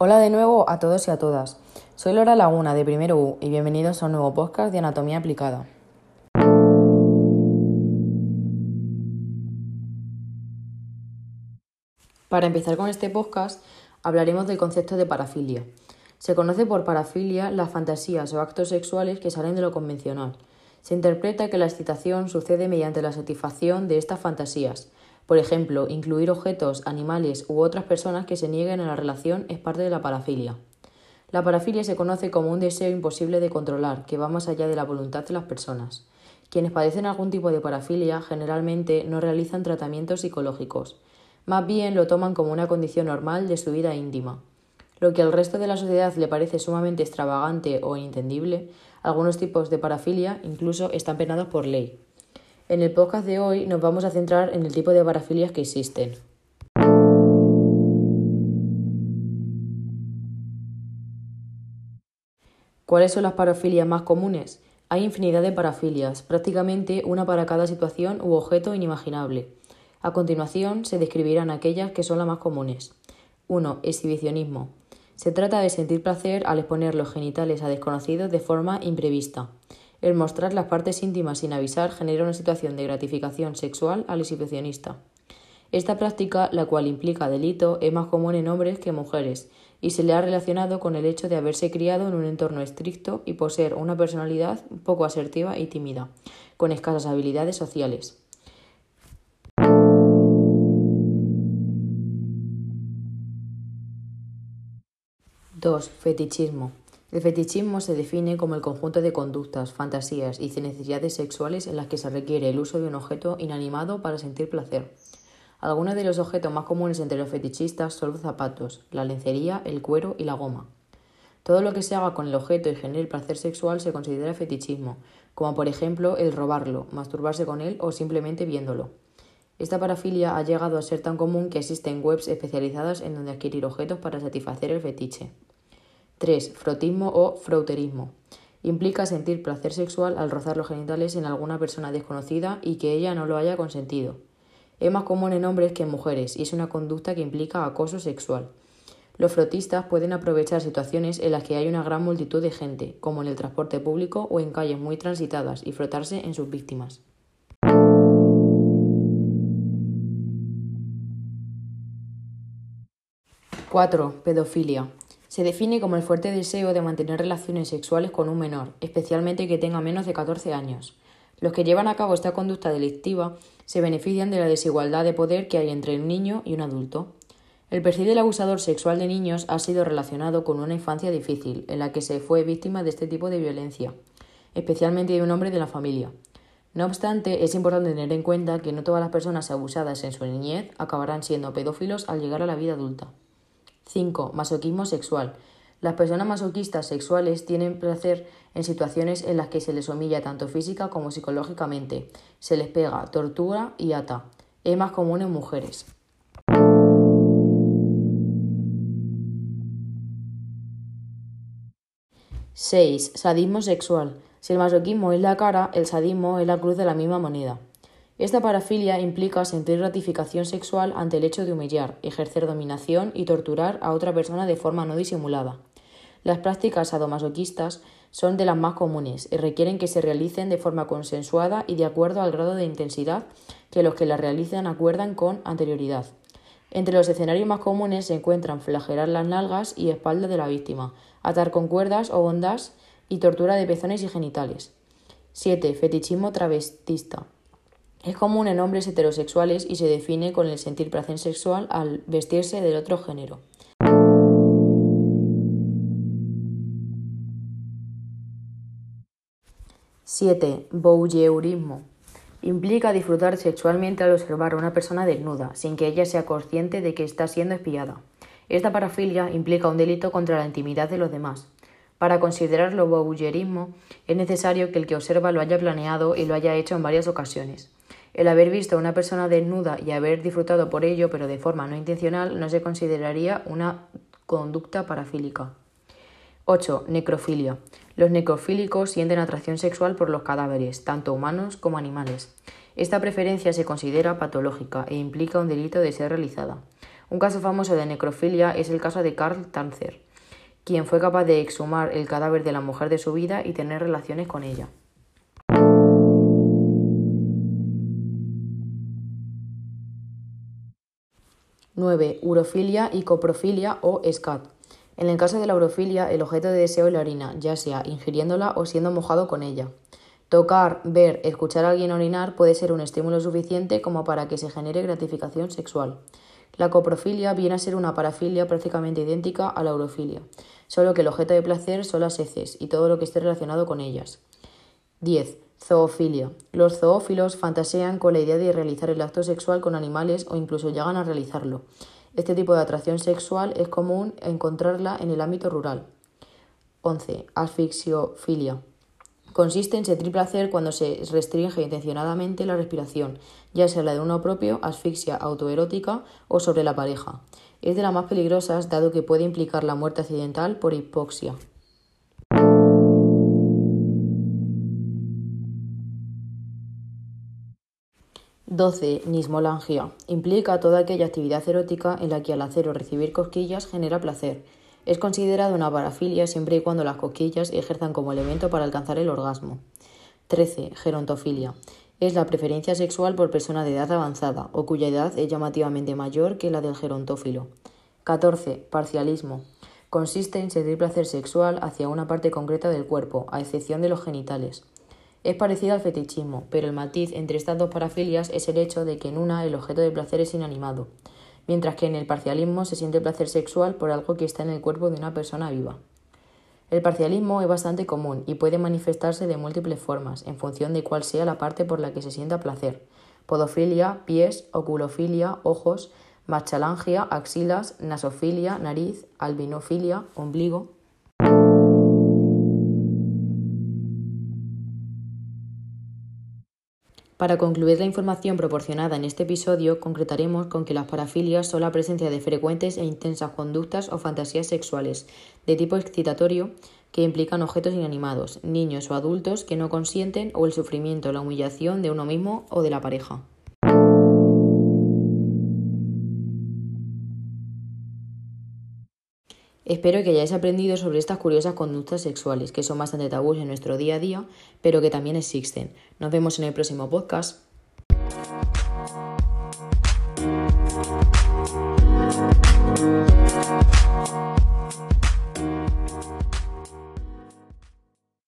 Hola de nuevo a todos y a todas. Soy Laura Laguna de Primero U y bienvenidos a un nuevo podcast de Anatomía Aplicada. Para empezar con este podcast, hablaremos del concepto de parafilia. Se conoce por parafilia las fantasías o actos sexuales que salen de lo convencional. Se interpreta que la excitación sucede mediante la satisfacción de estas fantasías, por ejemplo, incluir objetos, animales u otras personas que se nieguen a la relación es parte de la parafilia. La parafilia se conoce como un deseo imposible de controlar, que va más allá de la voluntad de las personas. Quienes padecen algún tipo de parafilia generalmente no realizan tratamientos psicológicos, más bien lo toman como una condición normal de su vida íntima. Lo que al resto de la sociedad le parece sumamente extravagante o inentendible, algunos tipos de parafilia incluso están penados por ley. En el podcast de hoy nos vamos a centrar en el tipo de parafilias que existen. ¿Cuáles son las parafilias más comunes? Hay infinidad de parafilias, prácticamente una para cada situación u objeto inimaginable. A continuación se describirán aquellas que son las más comunes. 1. Exhibicionismo. Se trata de sentir placer al exponer los genitales a desconocidos de forma imprevista. El mostrar las partes íntimas sin avisar genera una situación de gratificación sexual al exhibicionista. Esta práctica, la cual implica delito, es más común en hombres que en mujeres y se le ha relacionado con el hecho de haberse criado en un entorno estricto y poseer una personalidad poco asertiva y tímida, con escasas habilidades sociales. 2. Fetichismo. El fetichismo se define como el conjunto de conductas, fantasías y necesidades sexuales en las que se requiere el uso de un objeto inanimado para sentir placer. Algunos de los objetos más comunes entre los fetichistas son los zapatos, la lencería, el cuero y la goma. Todo lo que se haga con el objeto y genere placer sexual se considera fetichismo, como por ejemplo el robarlo, masturbarse con él o simplemente viéndolo. Esta parafilia ha llegado a ser tan común que existen webs especializadas en donde adquirir objetos para satisfacer el fetiche. 3. Frotismo o frauterismo. Implica sentir placer sexual al rozar los genitales en alguna persona desconocida y que ella no lo haya consentido. Es más común en hombres que en mujeres y es una conducta que implica acoso sexual. Los frotistas pueden aprovechar situaciones en las que hay una gran multitud de gente, como en el transporte público o en calles muy transitadas, y frotarse en sus víctimas. ¡4! Pedofilia. Se define como el fuerte deseo de mantener relaciones sexuales con un menor, especialmente que tenga menos de 14 años. Los que llevan a cabo esta conducta delictiva se benefician de la desigualdad de poder que hay entre un niño y un adulto. El perfil del abusador sexual de niños ha sido relacionado con una infancia difícil, en la que se fue víctima de este tipo de violencia, especialmente de un hombre de la familia. No obstante, es importante tener en cuenta que no todas las personas abusadas en su niñez acabarán siendo pedófilos al llegar a la vida adulta. 5. Masoquismo sexual. Las personas masoquistas sexuales tienen placer en situaciones en las que se les humilla tanto física como psicológicamente, se les pega, tortura y ata. Es más común en mujeres. ¡6! Sadismo sexual. Si el masoquismo es la cara, el sadismo es la cruz de la misma moneda. Esta parafilia implica sentir gratificación sexual ante el hecho de humillar, ejercer dominación y torturar a otra persona de forma no disimulada. Las prácticas sadomasoquistas son de las más comunes y requieren que se realicen de forma consensuada y de acuerdo al grado de intensidad que los que las realizan acuerdan con anterioridad. Entre los escenarios más comunes se encuentran flagelar las nalgas y espaldas de la víctima, atar con cuerdas o ondas y tortura de pezones y genitales. 7. Fetichismo travestista. Es común en hombres heterosexuales y se define con el sentir placer sexual al vestirse del otro género. ¡7! Voyeurismo. Implica disfrutar sexualmente al observar a una persona desnuda, sin que ella sea consciente de que está siendo espiada. Esta parafilia implica un delito contra la intimidad de los demás. Para considerarlo voyeurismo, es necesario que el que observa lo haya planeado y lo haya hecho en varias ocasiones. El haber visto a una persona desnuda y haber disfrutado por ello, pero de forma no intencional, no se consideraría una conducta parafílica. 8. Necrofilia. Los necrofílicos sienten atracción sexual por los cadáveres, tanto humanos como animales. Esta preferencia se considera patológica e implica un delito de ser realizada. Un caso famoso de necrofilia es el caso de Karl Tanzer, quien fue capaz de exhumar el cadáver de la mujer de su vida y tener relaciones con ella. ¡9! Urofilia y coprofilia o SCAT. En el caso de la urofilia, el objeto de deseo es la orina, ya sea ingiriéndola o siendo mojado con ella. Tocar, ver, escuchar a alguien orinar puede ser un estímulo suficiente como para que se genere gratificación sexual. La coprofilia viene a ser una parafilia prácticamente idéntica a la urofilia, solo que el objeto de placer son las heces y todo lo que esté relacionado con ellas. 10. Zoofilia. Los zoófilos fantasean con la idea de realizar el acto sexual con animales o incluso llegan a realizarlo. Este tipo de atracción sexual es común encontrarla en el ámbito rural. 11. Asfixiofilia. Consiste en sentir placer cuando se restringe intencionadamente la respiración, ya sea la de uno propio, asfixia autoerótica o sobre la pareja. Es de las más peligrosas dado que puede implicar la muerte accidental por hipoxia. —12. Nismolangia. Implica toda aquella actividad erótica en la que al hacer o recibir cosquillas genera placer, es considerada una parafilia siempre y cuando las cosquillas ejerzan como elemento para alcanzar el orgasmo. 13. Gerontofilia. Es la preferencia sexual por persona de edad avanzada o cuya edad es llamativamente mayor que la del gerontófilo. 14. Parcialismo. Consiste en sentir placer sexual hacia una parte concreta del cuerpo, a excepción de los genitales. Es parecido al fetichismo, pero el matiz entre estas dos parafilias es el hecho de que en una el objeto de placer es inanimado, mientras que en el parcialismo se siente placer sexual por algo que está en el cuerpo de una persona viva. El parcialismo es bastante común y puede manifestarse de múltiples formas, en función de cuál sea la parte por la que se sienta placer. Podofilia, pies, oculofilia, ojos, machalangia, axilas, nasofilia, nariz, albinofilia, ombligo. Para concluir la información proporcionada en este episodio, concretaremos con que las parafilias son la presencia de frecuentes e intensas conductas o fantasías sexuales de tipo excitatorio que implican objetos inanimados, niños o adultos que no consienten o el sufrimiento o la humillación de uno mismo o de la pareja. Espero que hayáis aprendido sobre estas curiosas conductas sexuales, que son bastante tabús en nuestro día a día, pero que también existen. Nos vemos en el próximo podcast.